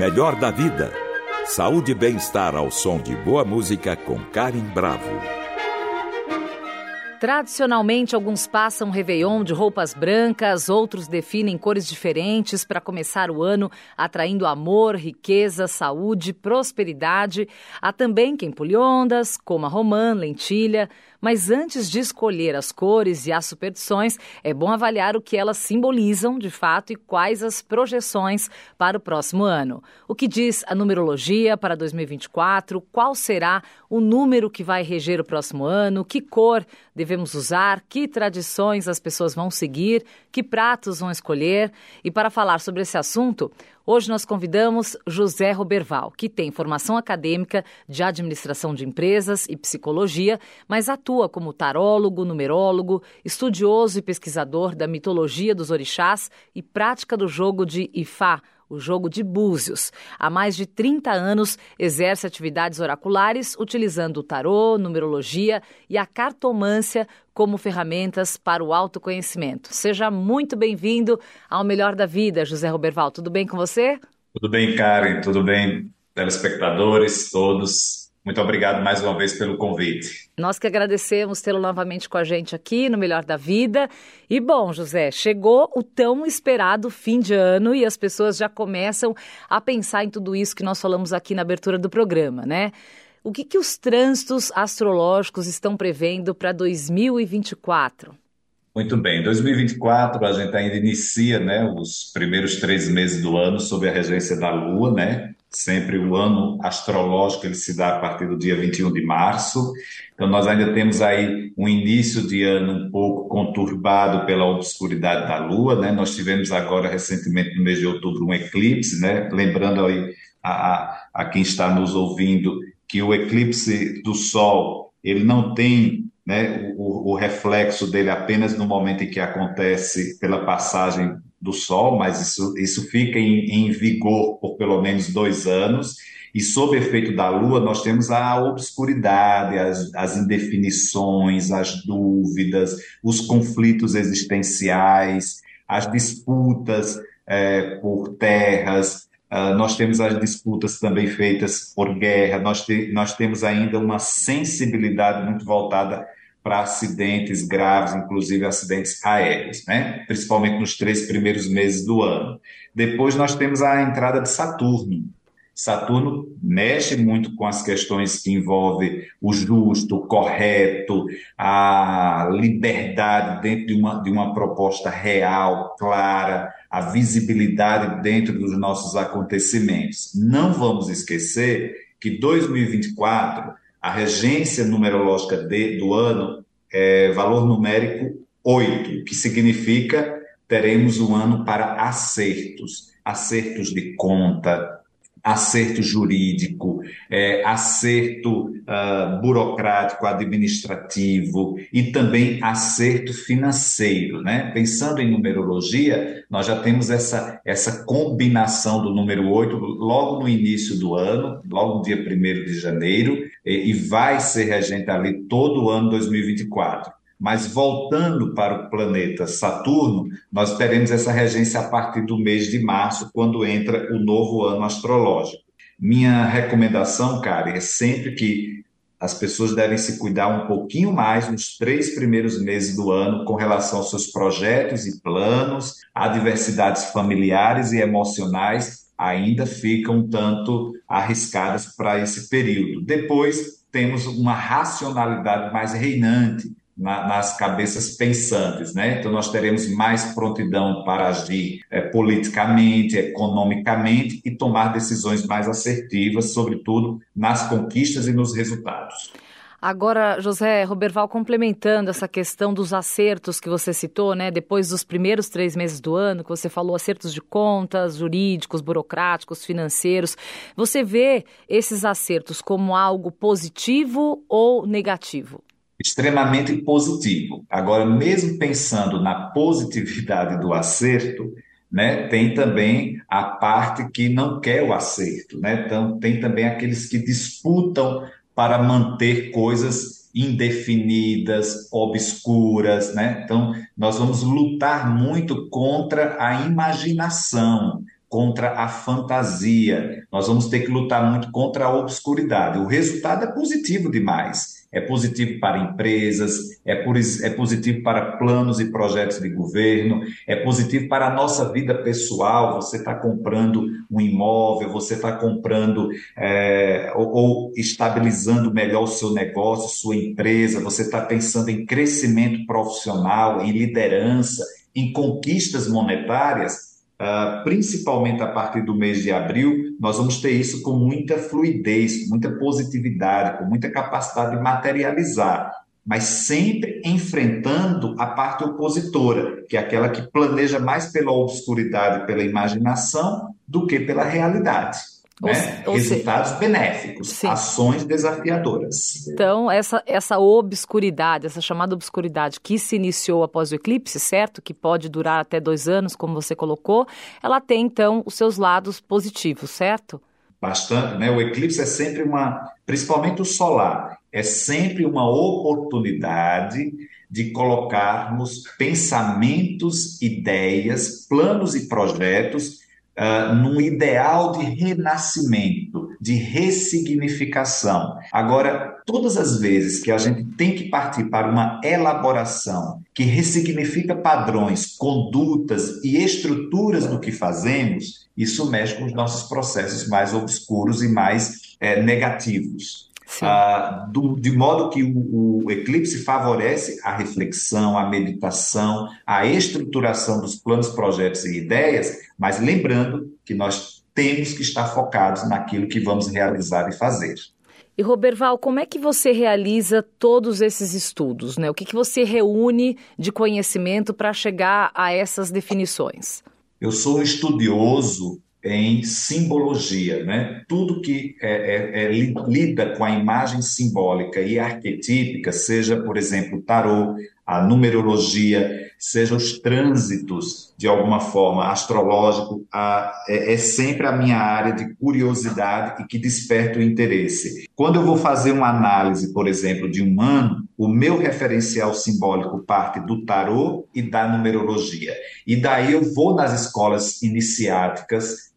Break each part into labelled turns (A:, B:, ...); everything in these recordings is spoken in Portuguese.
A: Melhor da vida. Saúde e bem-estar ao som de boa música com Karen Bravo.
B: Tradicionalmente, alguns passam Réveillon de roupas brancas, outros definem cores diferentes para começar o ano atraindo amor, riqueza, saúde, prosperidade. Há também quem pule ondas, coma romã, lentilha. Mas antes de escolher as cores e as superstições, é bom avaliar o que elas simbolizam de fato e quais as projeções para o próximo ano. O que diz a numerologia para 2024? Qual será o número que vai reger o próximo ano? Que cor devemos usar? Que tradições as pessoas vão seguir? Que pratos vão escolher? E para falar sobre esse assunto, Hoje nós convidamos José Roberval, que tem formação acadêmica de administração de empresas e psicologia, mas atua como tarólogo, numerólogo, estudioso e pesquisador da mitologia dos orixás e prática do jogo de Ifá, o jogo de búzios. Há mais de 30 anos exerce atividades oraculares utilizando o tarô, numerologia e a cartomância como ferramentas para o autoconhecimento. Seja muito bem-vindo ao Melhor da Vida, José Roberval. Tudo bem com você?
C: Tudo bem, Karen. Tudo bem, telespectadores, todos. Muito obrigado mais uma vez pelo convite.
B: Nós que agradecemos tê-lo novamente com a gente aqui no Melhor da Vida. E bom, José, chegou o tão esperado fim de ano e as pessoas já começam a pensar em tudo isso que nós falamos aqui na abertura do programa, né? O que, que os trânsitos astrológicos estão prevendo para 2024?
C: Muito bem, 2024 a gente ainda inicia né, os primeiros três meses do ano sob a regência da Lua, né? Sempre o ano astrológico ele se dá a partir do dia 21 de março. Então nós ainda temos aí um início de ano um pouco conturbado pela obscuridade da Lua, né? Nós tivemos agora recentemente no mês de outubro um eclipse, né? Lembrando aí a, a, a quem está nos ouvindo que o eclipse do Sol ele não tem né, o, o, reflexo dele apenas no momento em que acontece pela passagem do Sol, mas isso, isso fica em, em vigor por pelo menos dois anos. E sob efeito da Lua, nós temos a obscuridade, as, as indefinições, as dúvidas, os conflitos existenciais, as disputas é, por terras, Uh, nós temos as disputas também feitas por guerra, nós, te, nós temos ainda uma sensibilidade muito voltada para acidentes graves, inclusive acidentes aéreos, né? principalmente nos três primeiros meses do ano. Depois nós temos a entrada de Saturno. Saturno mexe muito com as questões que envolvem o justo, o correto, a liberdade dentro de uma, de uma proposta real, clara, a visibilidade dentro dos nossos acontecimentos. Não vamos esquecer que 2024 a regência numerológica de, do ano é valor numérico 8, que significa teremos um ano para acertos, acertos de conta, acerto jurídico, é, acerto uh, burocrático, administrativo e também acerto financeiro. Né? Pensando em numerologia, nós já temos essa, essa combinação do número 8 logo no início do ano, logo no dia 1 de janeiro, e, e vai ser regente ali todo o ano 2024. Mas voltando para o planeta Saturno, nós teremos essa regência a partir do mês de março, quando entra o novo ano astrológico. Minha recomendação, cara, é sempre que as pessoas devem se cuidar um pouquinho mais nos três primeiros meses do ano com relação aos seus projetos e planos, adversidades familiares e emocionais ainda ficam um tanto arriscadas para esse período. Depois temos uma racionalidade mais reinante, na, nas cabeças pensantes, né? Então nós teremos mais prontidão para agir é, politicamente, economicamente e tomar decisões mais assertivas, sobretudo nas conquistas e nos resultados.
B: Agora, José Roberval, complementando essa questão dos acertos que você citou, né? Depois dos primeiros três meses do ano, que você falou acertos de contas, jurídicos, burocráticos, financeiros. Você vê esses acertos como algo positivo ou negativo?
C: Extremamente positivo. Agora, mesmo pensando na positividade do acerto, né, tem também a parte que não quer o acerto, né? Então, tem também aqueles que disputam para manter coisas indefinidas, obscuras, né? Então, nós vamos lutar muito contra a imaginação, contra a fantasia, nós vamos ter que lutar muito contra a obscuridade. O resultado é positivo demais é positivo para empresas, é, por, é positivo para planos e projetos de governo, é positivo para a nossa vida pessoal. Você está comprando um imóvel, você está comprando é, ou, ou estabilizando melhor o seu negócio, sua empresa, você está pensando em crescimento profissional, em liderança, em conquistas monetárias Uh, principalmente a partir do mês de abril, nós vamos ter isso com muita fluidez, com muita positividade, com muita capacidade de materializar, mas sempre enfrentando a parte opositora, que é aquela que planeja mais pela obscuridade, pela imaginação, do que pela realidade. Né? Ou, Resultados benéficos, sim. ações desafiadoras.
B: Então, essa, essa obscuridade, essa chamada obscuridade que se iniciou após o eclipse, certo? Que pode durar até dois anos, como você colocou, ela tem, então, os seus lados positivos, certo?
C: Bastante, né? O eclipse é sempre uma, principalmente o solar, é sempre uma oportunidade de colocarmos pensamentos, ideias, planos e projetos uh, num ideal de renascimento, de ressignificação. Agora, todas as vezes que a gente tem que partir para uma elaboração que ressignifica padrões, condutas e estruturas do que fazemos, isso mexe com os nossos processos mais obscuros e mais é, negativos. Ah, do, de modo que o, o, eclipse favorece a reflexão, a meditação, a estruturação dos planos, projetos e ideias, mas lembrando que nós temos que estar focados naquilo que vamos realizar e fazer.
B: E Roberval, como é que você realiza todos esses estudos? Né? O que, que você reúne de conhecimento para chegar a essas definições?
C: Eu sou um estudioso em simbologia, né? Tudo que é, é, é, lida com a imagem simbólica e arquetípica, seja, por exemplo, o tarô, a numerologia, seja os trânsitos, de alguma forma, astrológico, a, é, é, sempre a minha área de curiosidade e que desperta o interesse. Quando eu vou fazer uma análise, por exemplo, de um ano, o meu referencial simbólico parte do tarô e da numerologia. E daí eu vou nas escolas iniciáticas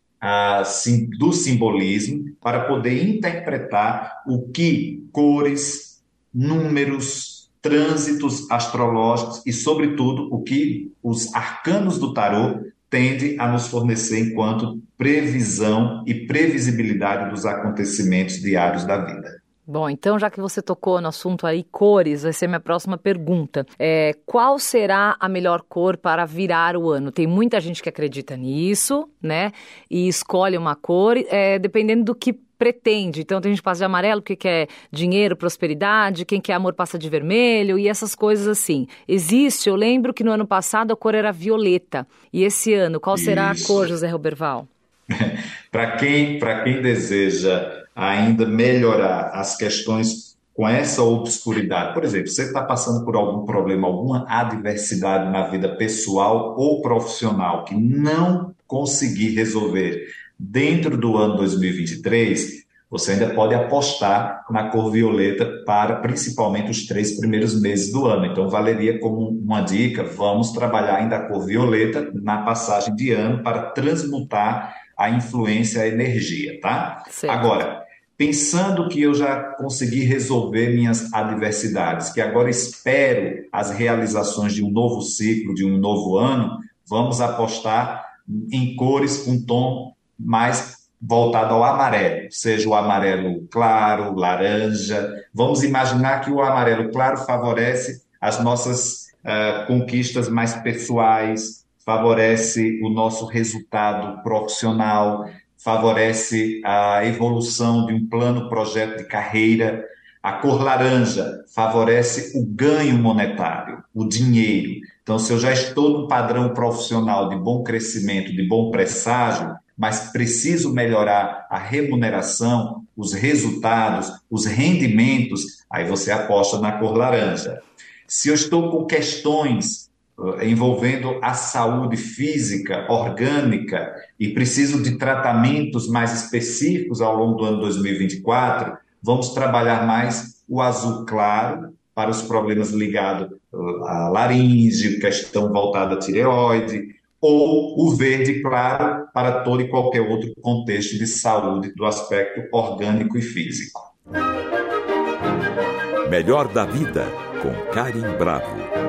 C: do simbolismo para poder interpretar o que cores, números, trânsitos astrológicos e, sobretudo, o que os arcanos do tarô tendem a nos fornecer enquanto previsão e previsibilidade dos acontecimentos diários da vida.
B: Bom, então já que você tocou no assunto aí cores, vai ser minha próxima pergunta. É, qual será a melhor cor para virar o ano? Tem muita gente que acredita nisso, né? E escolhe uma cor, é, dependendo do que pretende. Então tem gente que passa de amarelo porque quer dinheiro, prosperidade, quem quer amor passa de vermelho e essas coisas assim. Existe, eu lembro que no ano passado a cor era violeta. E esse ano, qual será Isso. a cor, José Roberval?
C: para quem, quem deseja ainda melhorar as questões com essa obscuridade. Por exemplo, você está passando por algum problema, alguma adversidade na vida pessoal ou profissional que não conseguir resolver dentro do ano 2023, você ainda pode apostar na cor violeta para principalmente os três primeiros meses do ano. Então, valeria como uma dica: vamos trabalhar ainda a cor violeta na passagem de ano para transmutar a influência, a energia, tá? Certo. Agora, pensando que eu já consegui resolver minhas adversidades, que agora espero as realizações de um novo ciclo, de um novo ano, vamos apostar em cores com tom mais voltado ao amarelo, seja o amarelo claro, laranja. Vamos imaginar que o amarelo claro favorece as nossas uh, conquistas mais pessoais, favorece o nosso resultado profissional, favorece a evolução de um plano projeto de carreira. A cor laranja favorece o ganho monetário, o dinheiro. Então, se eu já estou num padrão profissional de bom crescimento, de bom presságio, mas preciso melhorar a remuneração, os resultados, os rendimentos, aí você aposta na cor laranja. Se eu estou com questões envolvendo a saúde física, orgânica, e preciso de tratamentos mais específicos ao longo do ano 2024, vamos trabalhar mais o azul claro para os problemas ligados eh, à laringe, questão voltada à tireoide, ou o verde claro para todo e qualquer outro contexto de saúde do aspecto orgânico e físico.
A: Melhor da vida com Karim Bravo.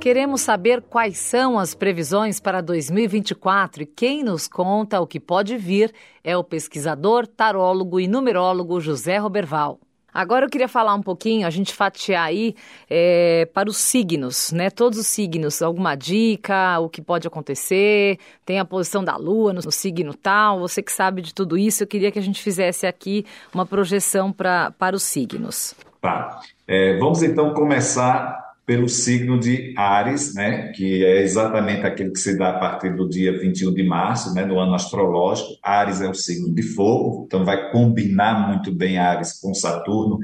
B: Queremos saber quais são as previsões para 2024 e quem nos conta o que pode vir é o pesquisador, tarólogo e numerólogo José Roberval. Agora eu queria falar um pouquinho, a gente fatiar aí é, para os signos, né? Todos os signos, alguma dica, o que pode acontecer, tem a posição da Lua no, no signo tal, você que sabe de tudo isso, eu queria que a gente fizesse aqui uma projeção pra, para os signos.
C: Tá. É, vamos então começar pelo signo de Ares, né, que é exatamente aquele que se dá a partir do dia 21 de março, né, no ano astrológico. Ares é o signo de fogo, então vai combinar muito bem Ares com Saturno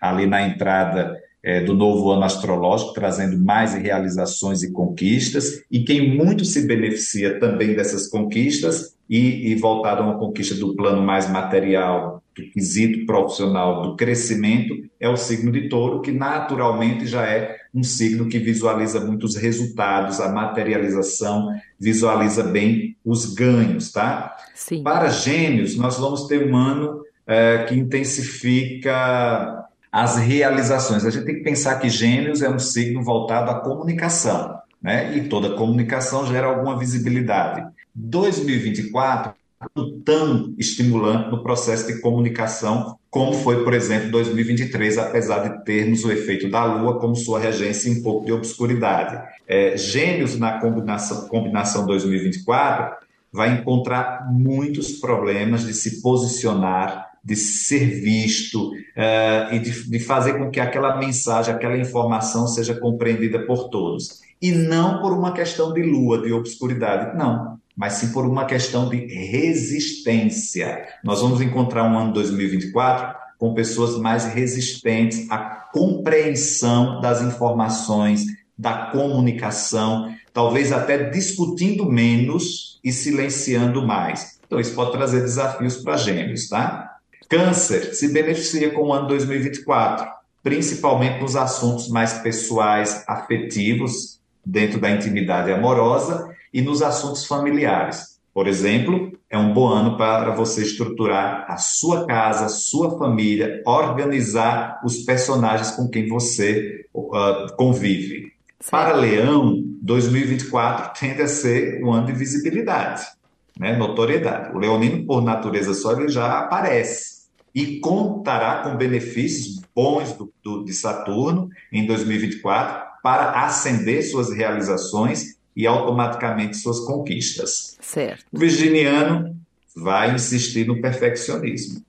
C: ali na entrada é, do novo ano astrológico, trazendo mais realizações e conquistas. E quem muito se beneficia também dessas conquistas e, e voltado a uma conquista do plano mais material, do quesito profissional, do crescimento, é o signo de touro, que naturalmente já é um signo que visualiza muitos resultados, a materialização, visualiza bem os ganhos, tá?
B: Sim.
C: Para gêmeos, nós vamos ter um ano é, que intensifica as realizações. A gente tem que pensar que gêmeos é um signo voltado à comunicação, né? E toda comunicação gera alguma visibilidade. 2024 tão estimulante no processo de comunicação como foi, por exemplo, 2023, apesar de termos o efeito da Lua como sua regência em um pouco de obscuridade. É, gêmeos na combinação, combinação 2024 vai encontrar muitos problemas de se posicionar, de ser visto uh, e de, de fazer com que aquela mensagem, aquela informação seja compreendida por todos. E não por uma questão de lua, de obscuridade, não mas sim por uma questão de resistência. Nós vamos encontrar um ano 2024 com pessoas mais resistentes à compreensão das informações, da comunicação, talvez até discutindo menos e silenciando mais. Então, isso pode trazer desafios para gêmeos, tá? Câncer se beneficia com o ano 2024, principalmente nos assuntos mais pessoais, afetivos, dentro da intimidade amorosa e nos assuntos familiares. Por exemplo, é um bom ano para você estruturar a sua casa, sua família, organizar os personagens com quem você uh, convive. Sim. Para Leão, 2024 tende a ser um ano de visibilidade, né? notoriedade. O leonino, por natureza só, ele já aparece e contará com benefícios bons do, do, de Saturno em 2024 para ascender suas realizações e automaticamente suas conquistas.
B: Certo.
C: O virginiano vai insistir no perfeccionismo.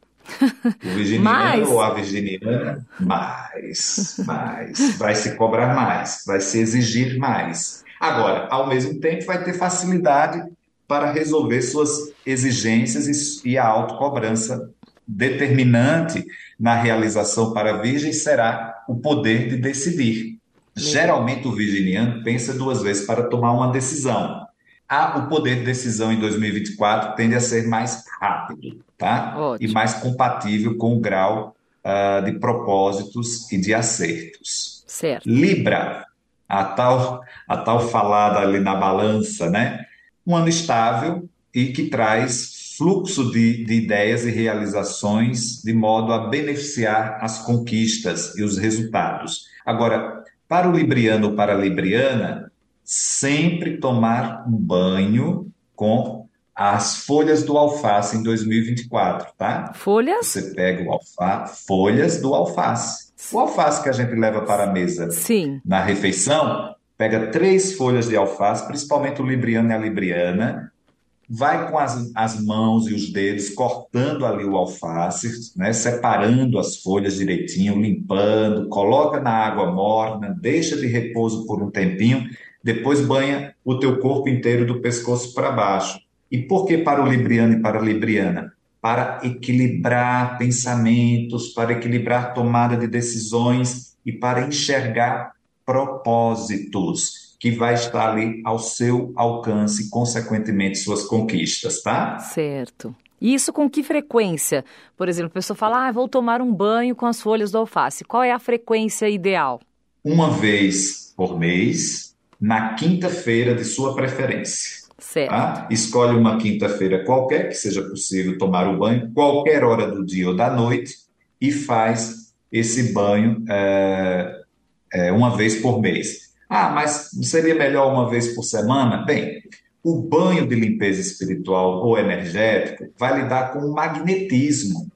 C: O virginiano ou a virginiana, mais, mais, vai se cobrar mais, vai se exigir mais. Agora, ao mesmo tempo, vai ter facilidade para resolver suas exigências e a autocobrança determinante na realização para a Virgem será o poder de decidir. Geralmente o virginiano pensa duas vezes para tomar uma decisão. Ah, o poder de decisão em 2024 tende a ser mais rápido, tá? Ótimo. E mais compatível com o grau uh, de propósitos e de acertos.
B: Certo.
C: Libra, a tal, a tal falada ali na balança, né? Um ano estável e que traz fluxo de, de ideias e realizações de modo a beneficiar as conquistas e os resultados. Agora, para o libriano ou para a libriana, sempre tomar um banho com as folhas do alface em 2024, tá?
B: Folhas?
C: Você pega o alface, folhas do alface. O alface que a gente leva para a mesa
B: Sim.
C: na refeição, pega três folhas de alface, principalmente o libriano e a libriana, vai com as, as mãos e os dedos cortando ali o alface, né, separando as folhas direitinho, limpando, coloca na água morna, deixa de repouso por um tempinho, depois banha o teu corpo inteiro do pescoço para baixo. E por que para o libriano e para a libriana? Para equilibrar pensamentos, para equilibrar tomada de decisões e para enxergar propósitos que vai estar ali ao seu alcance, consequentemente, suas conquistas, tá?
B: Certo. E isso com que frequência? Por exemplo, a pessoa fala, ah, vou tomar um banho com as folhas do alface. Qual é a frequência ideal?
C: Uma vez por mês, na quinta-feira de sua preferência.
B: Certo.
C: Tá? Escolhe uma quinta-feira qualquer, que seja possível tomar o banho, qualquer hora do dia ou da noite, e faz esse banho é, é, uma vez por mês. Ah, mas seria melhor uma vez por semana? Bem, o banho de limpeza espiritual ou energético vai lidar com o magnetismo.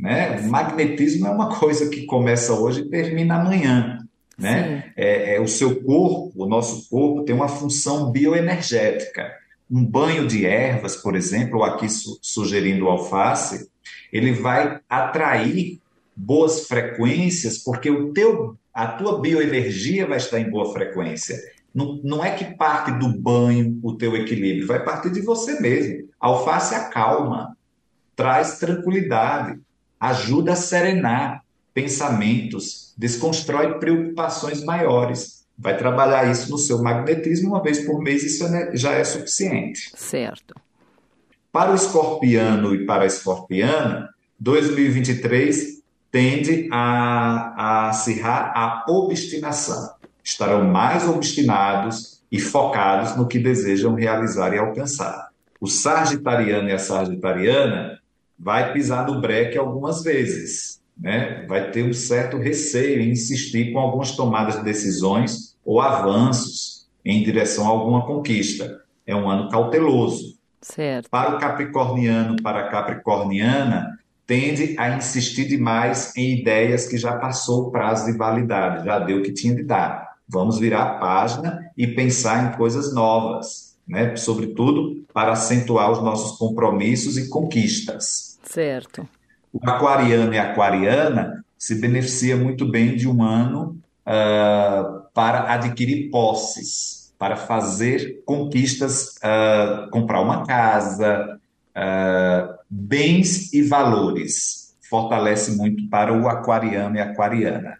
C: Né? O magnetismo é uma coisa que começa hoje e termina amanhã. Né? É, é, o seu corpo, o nosso corpo, tem uma função bioenergética. Um banho de ervas, por exemplo, ou aqui su sugerindo alface, ele vai atrair boas frequências, porque o teu, a tua bioenergia vai estar em boa frequência. Não, não é que parte do banho o teu equilíbrio, vai partir de você mesmo. alface acalma, traz tranquilidade, ajuda a serenar pensamentos, desconstrói preocupações maiores. Vai trabalhar isso no seu magnetismo uma vez por mês, isso é já é suficiente.
B: Certo.
C: Para o escorpiano e para a escorpiana, 2023 tende a, a acirrar a obstinação. Estarão mais obstinados e focados no que desejam realizar e alcançar. O sagitariano e a sagitariana vai pisar no breque algumas vezes, né? vai ter um certo receio em insistir com algumas tomadas de decisões ou avanços em direção a alguma conquista. É um ano cauteloso.
B: Certo.
C: Para o capricorniano, para a capricorniana, tende a insistir demais em ideias que já passou o prazo de validade, já deu o que tinha de dar. Vamos virar a página e pensar em coisas novas, né? sobretudo para acentuar os nossos compromissos e conquistas.
B: Certo.
C: O aquariano e a aquariana se beneficia muito bem de um ano uh, para adquirir posses, para fazer conquistas, uh, comprar uma casa, uh, bens e valores. Fortalece muito para o aquariano e a aquariana.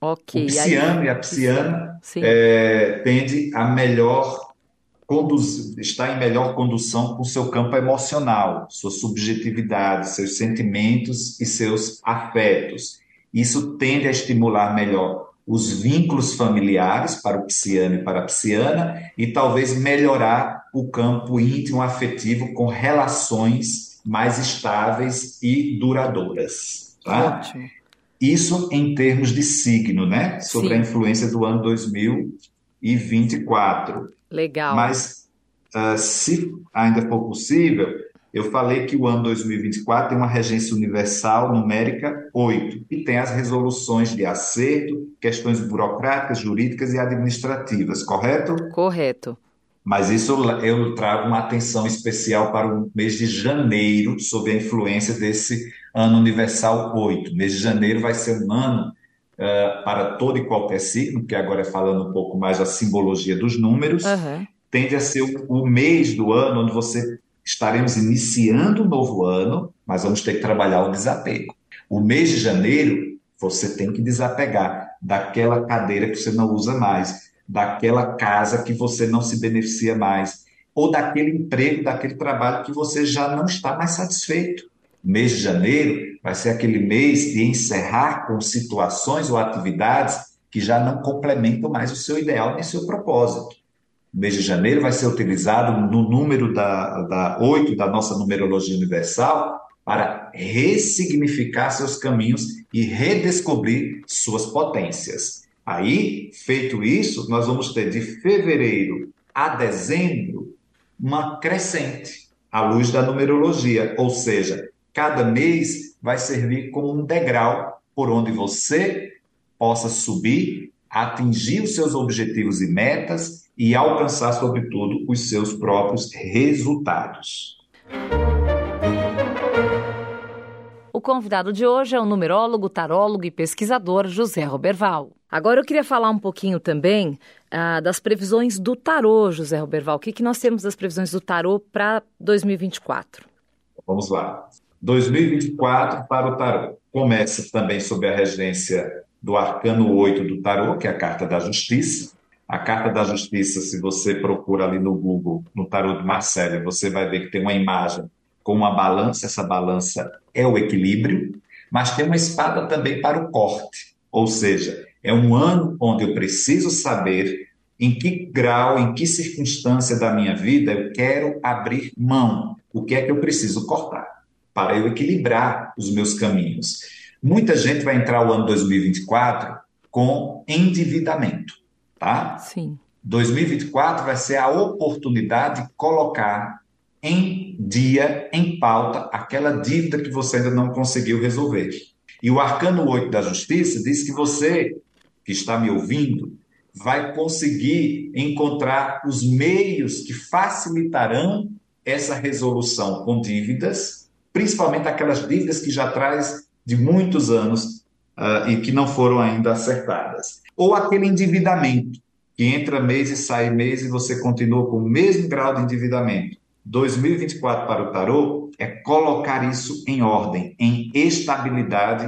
B: Ok.
C: O pisciano Aí, e a pisciana é, tende a melhor conduzir, está em melhor condução com seu campo emocional, sua subjetividade, seus sentimentos e seus afetos. Isso tende a estimular melhor os vínculos familiares para o pisciano e para a pisciana e talvez melhorar o campo íntimo afetivo com relações mais estáveis e duradouras. Tá?
B: Ótimo.
C: Isso em termos de signo, né? Sobre
B: Sim.
C: a influência do ano 2024.
B: Legal.
C: Mas, uh, se ainda for possível, eu falei que o ano 2024 tem uma regência universal numérica 8 e tem as resoluções de acerto, questões burocráticas, jurídicas e administrativas, correto?
B: Correto.
C: Mas isso eu trago uma atenção especial para o mês de janeiro, sob a influência desse ano universal 8. O mês de janeiro vai ser um ano uh, para todo e qualquer signo, que agora é falando um pouco mais da simbologia dos números,
B: uhum.
C: tende a ser o, o mês do ano onde você estaremos iniciando um novo ano, mas vamos ter que trabalhar o desapego. O mês de janeiro, você tem que desapegar daquela cadeira que você não usa mais daquela casa que você não se beneficia mais, ou daquele emprego, daquele trabalho que você já não está mais satisfeito. Mês de janeiro vai ser aquele mês de encerrar com situações ou atividades que já não complementam mais o seu ideal nem seu propósito. O mês de janeiro vai ser utilizado no número da, da 8 da nossa numerologia universal para ressignificar seus caminhos e redescobrir suas potências. Aí, feito isso, nós vamos ter de fevereiro a dezembro uma crescente à luz da numerologia, ou seja, cada mês vai servir como um degrau por onde você possa subir, atingir os seus objetivos e metas e alcançar, sobretudo, os seus próprios resultados.
B: Convidado de hoje é o numerólogo, tarólogo e pesquisador José Roberval. Agora eu queria falar um pouquinho também ah, das previsões do tarô, José Roberval. O que, que nós temos das previsões do tarô para 2024?
C: Vamos lá. 2024 para o tarô. Começa também sob a regência do arcano 8 do tarô, que é a carta da justiça. A carta da justiça, se você procura ali no Google, no tarô de Marcelo, você vai ver que tem uma imagem com uma balança, essa balança é o equilíbrio, mas tem uma espada também para o corte, ou seja, é um ano onde eu preciso saber em que grau, em que circunstância da minha vida eu quero abrir mão, o que é que eu preciso cortar para eu equilibrar os meus caminhos. Muita gente vai entrar o ano 2024 com endividamento, tá?
B: Sim.
C: 2024 vai ser a oportunidade de colocar em dia, em pauta, aquela dívida que você ainda não conseguiu resolver. E o arcano 8 da justiça diz que você, que está me ouvindo, vai conseguir encontrar os meios que facilitarão essa resolução com dívidas, principalmente aquelas dívidas que já traz de muitos anos uh, e que não foram ainda acertadas. Ou aquele endividamento, que entra mês e sai mês e você continua com o mesmo grau de endividamento. 2024 para o tarô é colocar isso em ordem, em estabilidade,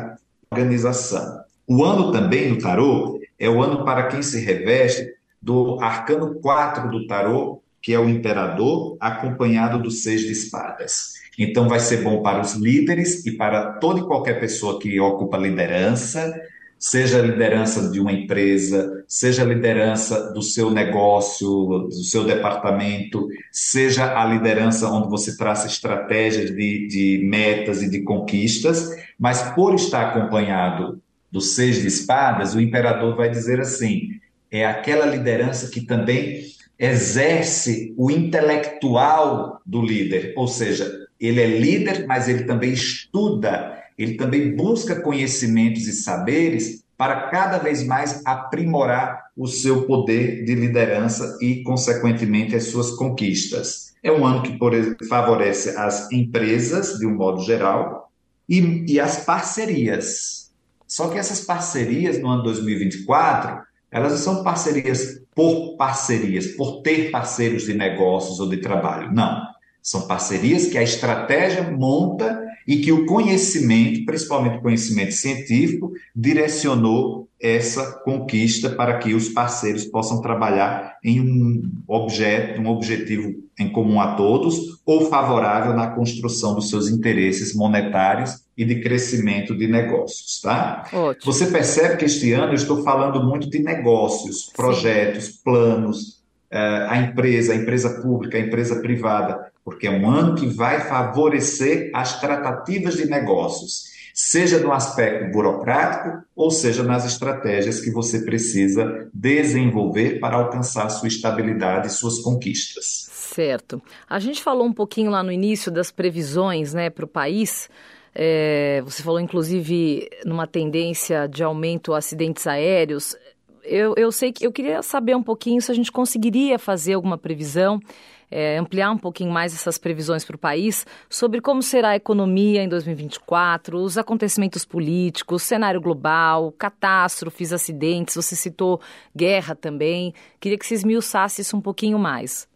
C: organização. O ano também do tarô é o ano para quem se reveste do arcano 4 do tarô, que é o imperador, acompanhado do seis de espadas. Então vai ser bom para os líderes e para toda e qualquer pessoa que ocupa liderança, seja a liderança de uma empresa, seja a liderança do seu negócio, do seu departamento, seja a liderança onde você traça estratégias de, de metas e de conquistas, mas por estar acompanhado do seis de espadas, o imperador vai dizer assim: é aquela liderança que também exerce o intelectual do líder, ou seja, ele é líder, mas ele também estuda, ele também busca conhecimentos e saberes para cada vez mais aprimorar o seu poder de liderança e, consequentemente, as suas conquistas. É um ano que favorece as empresas, de um modo geral, e, e as parcerias. Só que essas parcerias no ano 2024, elas não são parcerias por parcerias, por ter parceiros de negócios ou de trabalho. Não. São parcerias que a estratégia monta e que o conhecimento, principalmente o conhecimento científico, direcionou essa conquista para que os parceiros possam trabalhar em um objeto, um objetivo em comum a todos ou favorável na construção dos seus interesses monetários e de crescimento de negócios, tá? Ótimo. Você percebe que este ano eu estou falando muito de negócios, projetos, Sim. planos, uh, a empresa, a empresa pública, a empresa privada, porque é um ano que vai favorecer as tratativas de negócios, seja no aspecto burocrático ou seja nas estratégias que você precisa desenvolver para alcançar sua estabilidade e suas conquistas.
B: Certo. A gente falou um pouquinho lá no início das previsões né, para o país. É, você falou, inclusive, numa tendência de aumento de acidentes aéreos. Eu, eu sei que eu queria saber um pouquinho se a gente conseguiria fazer alguma previsão, é, ampliar um pouquinho mais essas previsões para o país sobre como será a economia em 2024, os acontecimentos políticos, cenário global, catástrofes, acidentes. Você citou guerra também. Queria que você esmiuçasse isso um pouquinho mais.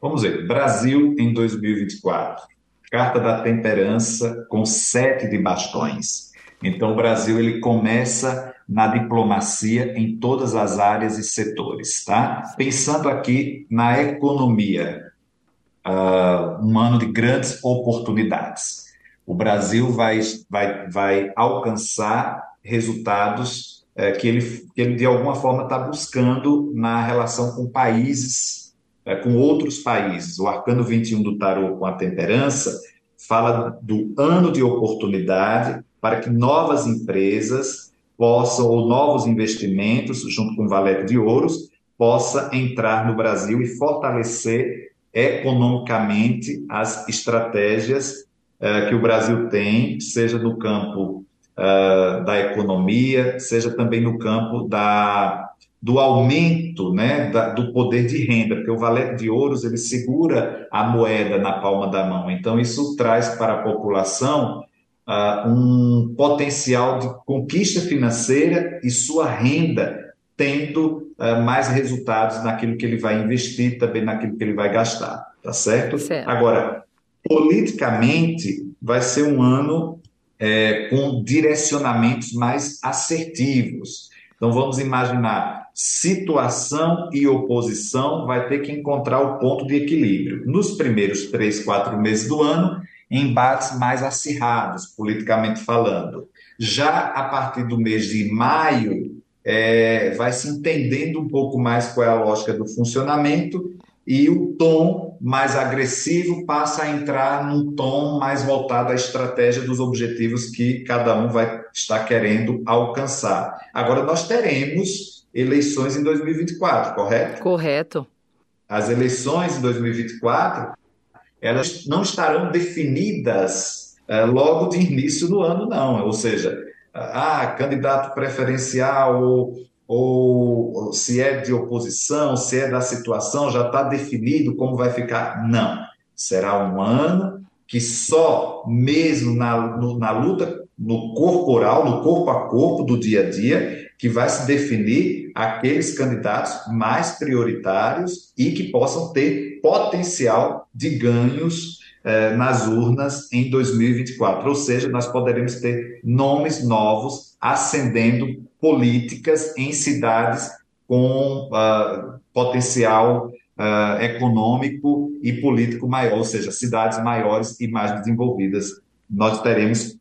C: Vamos ver. Brasil em 2024 carta da temperança com sete de bastões. Então, o Brasil ele começa na diplomacia em todas as áreas e setores, tá? Pensando aqui na economia, uh, um ano de grandes oportunidades. O Brasil vai, vai, vai alcançar resultados uh, que, ele, que ele, de alguma forma, está buscando na relação com países é, com outros países. O arcano 21 do tarô com a temperança fala do ano de oportunidade para que novas empresas possam, ou novos investimentos, junto com o Valete de Ouros, possa entrar no Brasil e fortalecer economicamente as estratégias uh, que o Brasil tem, seja no campo uh, da economia, seja também no campo da do aumento né, da, do poder de renda, porque o valete de ouros ele segura a moeda na palma da mão. Então, isso traz para a população uh, um potencial de conquista financeira e sua renda tendo uh, mais resultados naquilo que ele vai investir, também naquilo que ele vai gastar, tá certo? certo. Agora, politicamente, vai ser um ano é, com direcionamentos mais assertivos. Então, vamos imaginar situação e oposição vai ter que encontrar o ponto de equilíbrio. Nos primeiros três, quatro meses do ano, embates mais acirrados, politicamente falando. Já a partir do mês de maio, é, vai se entendendo um pouco mais qual é a lógica do funcionamento e o tom mais agressivo passa a entrar num tom mais voltado à estratégia dos objetivos que cada um vai estar querendo alcançar. Agora, nós teremos eleições em 2024, correto?
B: Correto.
C: As eleições em 2024, elas não estarão definidas é, logo de início do ano, não. Ou seja, ah, candidato preferencial ou ou se é de oposição, se é da situação, já está definido como vai ficar. Não. Será um ano que só mesmo na, no, na luta no corporal, no corpo a corpo do dia a dia, que vai se definir aqueles candidatos mais prioritários e que possam ter potencial de ganhos eh, nas urnas em 2024. Ou seja, nós poderemos ter nomes novos ascendendo políticas em cidades com uh, potencial uh, econômico e político maior, ou seja, cidades maiores e mais desenvolvidas. Nós teremos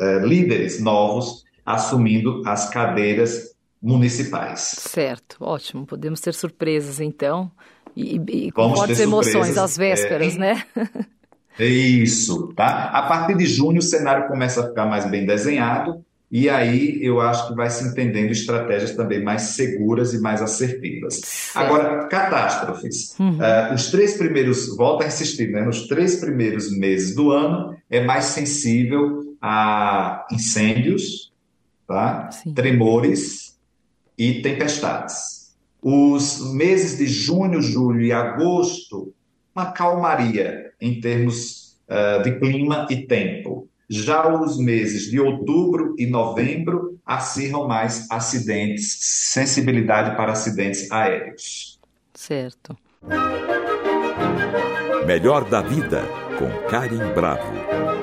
C: uh, líderes novos assumindo as cadeiras municipais.
B: Certo, ótimo. Podemos ter surpresas então e, e com fortes emoções às vésperas, é, né?
C: É isso, tá? A partir de junho o cenário começa a ficar mais bem desenhado e aí eu acho que vai se entendendo estratégias também mais seguras e mais assertivas. Agora, catástrofes. Uhum. Uh, os três primeiros, volta a insistir, né? Nos três primeiros meses do ano é mais sensível a incêndios, tá? tremores e tempestades. Os meses de junho, julho e agosto, uma calmaria em termos uh, de clima e tempo. Já os meses de outubro e novembro acirram mais acidentes, sensibilidade para acidentes aéreos.
B: Certo.
A: Melhor da vida com Karim Bravo.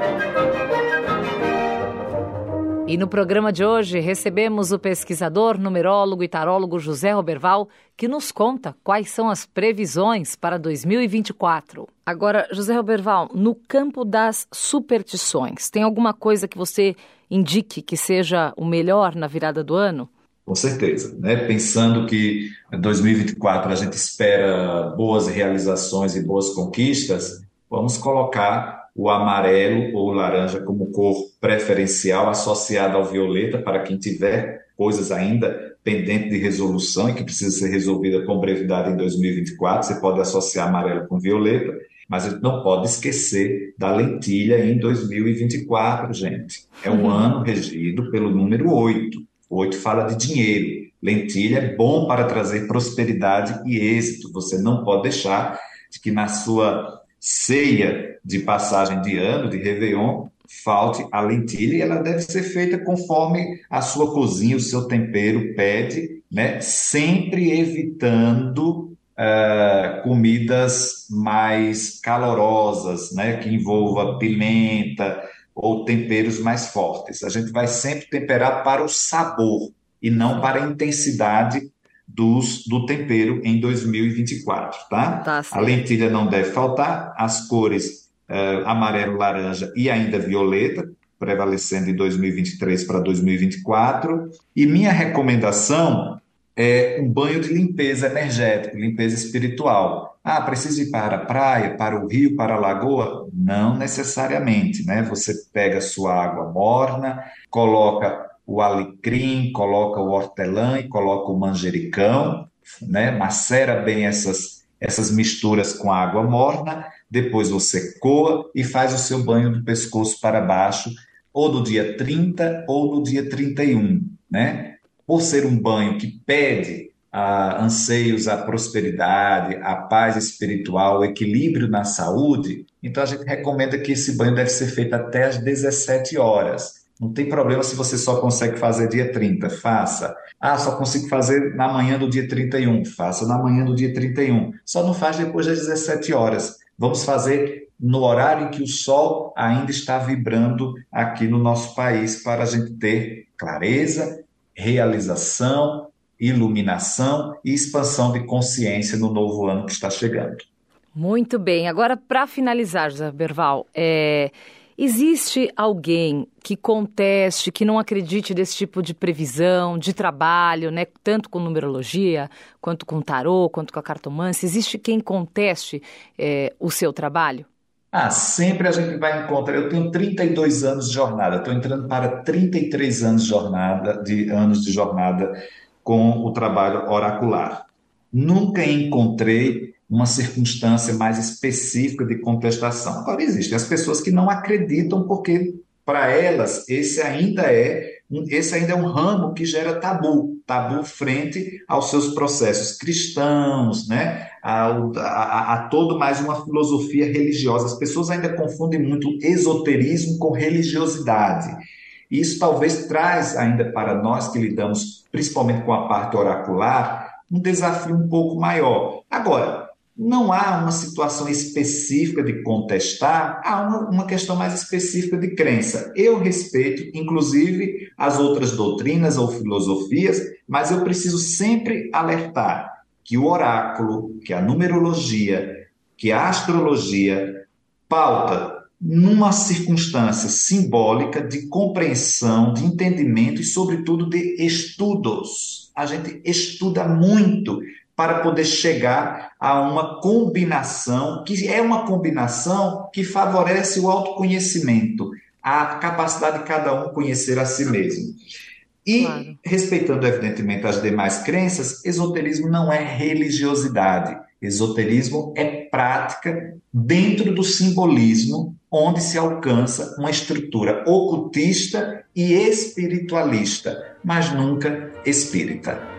B: E no programa de hoje recebemos o pesquisador, numerólogo e tarólogo José Roberval, que nos conta quais são as previsões para 2024. Agora, José Roberval, no campo das superstições, tem alguma coisa que você indique que seja o melhor na virada do ano?
C: Com certeza, né? Pensando que em 2024 a gente espera boas realizações e boas conquistas, vamos colocar o amarelo ou laranja como cor preferencial associada ao violeta para quem tiver coisas ainda pendentes de resolução e que precisa ser resolvida com brevidade em 2024. Você pode associar amarelo com violeta, mas a gente não pode esquecer da lentilha em 2024, gente. É um uhum. ano regido pelo número 8. O 8 fala de dinheiro. Lentilha é bom para trazer prosperidade e êxito. Você não pode deixar de que na sua ceia de passagem de ano, de Réveillon, falte a lentilha e ela deve ser feita conforme a sua cozinha, o seu tempero pede, né? sempre evitando uh, comidas mais calorosas, né? que envolva pimenta ou temperos mais fortes. A gente vai sempre temperar para o sabor e não para a intensidade dos, do tempero em 2024, tá? tá a lentilha não deve faltar, as cores uh, amarelo, laranja e ainda violeta, prevalecendo em 2023 para 2024. E minha recomendação é um banho de limpeza energética, limpeza espiritual. Ah, preciso ir para a praia, para o rio, para a lagoa? Não necessariamente, né? Você pega sua água morna, coloca o alecrim, coloca o hortelã e coloca o manjericão, né? macera bem essas, essas misturas com água morna, depois você coa e faz o seu banho do pescoço para baixo, ou no dia 30 ou no dia 31, né? Por ser um banho que pede ah, anseios à prosperidade, à paz espiritual, o equilíbrio na saúde, então a gente recomenda que esse banho deve ser feito até às 17 horas não tem problema se você só consegue fazer dia 30, faça. Ah, só consigo fazer na manhã do dia 31, faça na manhã do dia 31. Só não faz depois das 17 horas. Vamos fazer no horário em que o sol ainda está vibrando aqui no nosso país para a gente ter clareza, realização, iluminação e expansão de consciência no novo ano que está chegando.
B: Muito bem. Agora, para finalizar, José Berval, é Existe alguém que conteste, que não acredite desse tipo de previsão, de trabalho, né? tanto com numerologia, quanto com tarô, quanto com a cartomância? Existe quem conteste é, o seu trabalho?
C: Ah, sempre a gente vai encontrar. Eu tenho 32 anos de jornada, estou entrando para 33 anos de jornada, de anos de jornada com o trabalho oracular. Nunca encontrei uma circunstância mais específica de contestação. Agora, existem as pessoas que não acreditam porque, para elas, esse ainda é esse ainda é um ramo que gera tabu, tabu frente aos seus processos cristãos, né? a, a, a todo mais uma filosofia religiosa. As pessoas ainda confundem muito esoterismo com religiosidade. Isso talvez traz ainda para nós que lidamos principalmente com a parte oracular um desafio um pouco maior. Agora, não há uma situação específica de contestar, há uma, uma, questão mais específica de crença. Eu respeito, inclusive, as outras doutrinas ou filosofias, mas eu preciso sempre alertar que o oráculo, que a numerologia, que a astrologia pauta numa circunstância simbólica de compreensão, de entendimento e, sobretudo, de estudos. A gente estuda muito para poder chegar a uma combinação, que é uma combinação que favorece o autoconhecimento, a capacidade de cada um conhecer a si mesmo. E, claro. respeitando, evidentemente, as demais crenças, esoterismo não é religiosidade. Esoterismo é prática dentro do simbolismo, onde se alcança uma estrutura ocultista e espiritualista, mas nunca espírita.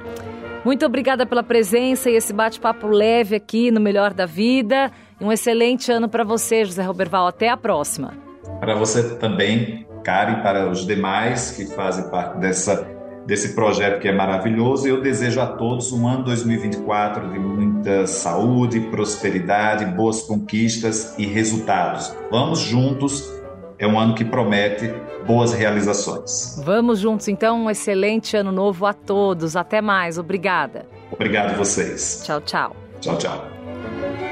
B: Muito obrigada pela presença e esse bate-papo leve aqui no Melhor da Vida. Um excelente ano para você, José Roberval. Até a próxima.
C: Para você também, Karen, para os demais que fazem parte dessa, desse projeto que é maravilhoso. Eu desejo a todos um ano 2024 de muita saúde, prosperidade, boas conquistas e resultados. Vamos juntos é um ano que promete boas realizações.
B: Vamos juntos, então. Um excelente ano novo a todos. Até mais. Obrigada.
C: Obrigado a vocês.
B: Tchau, tchau.
C: Tchau, tchau.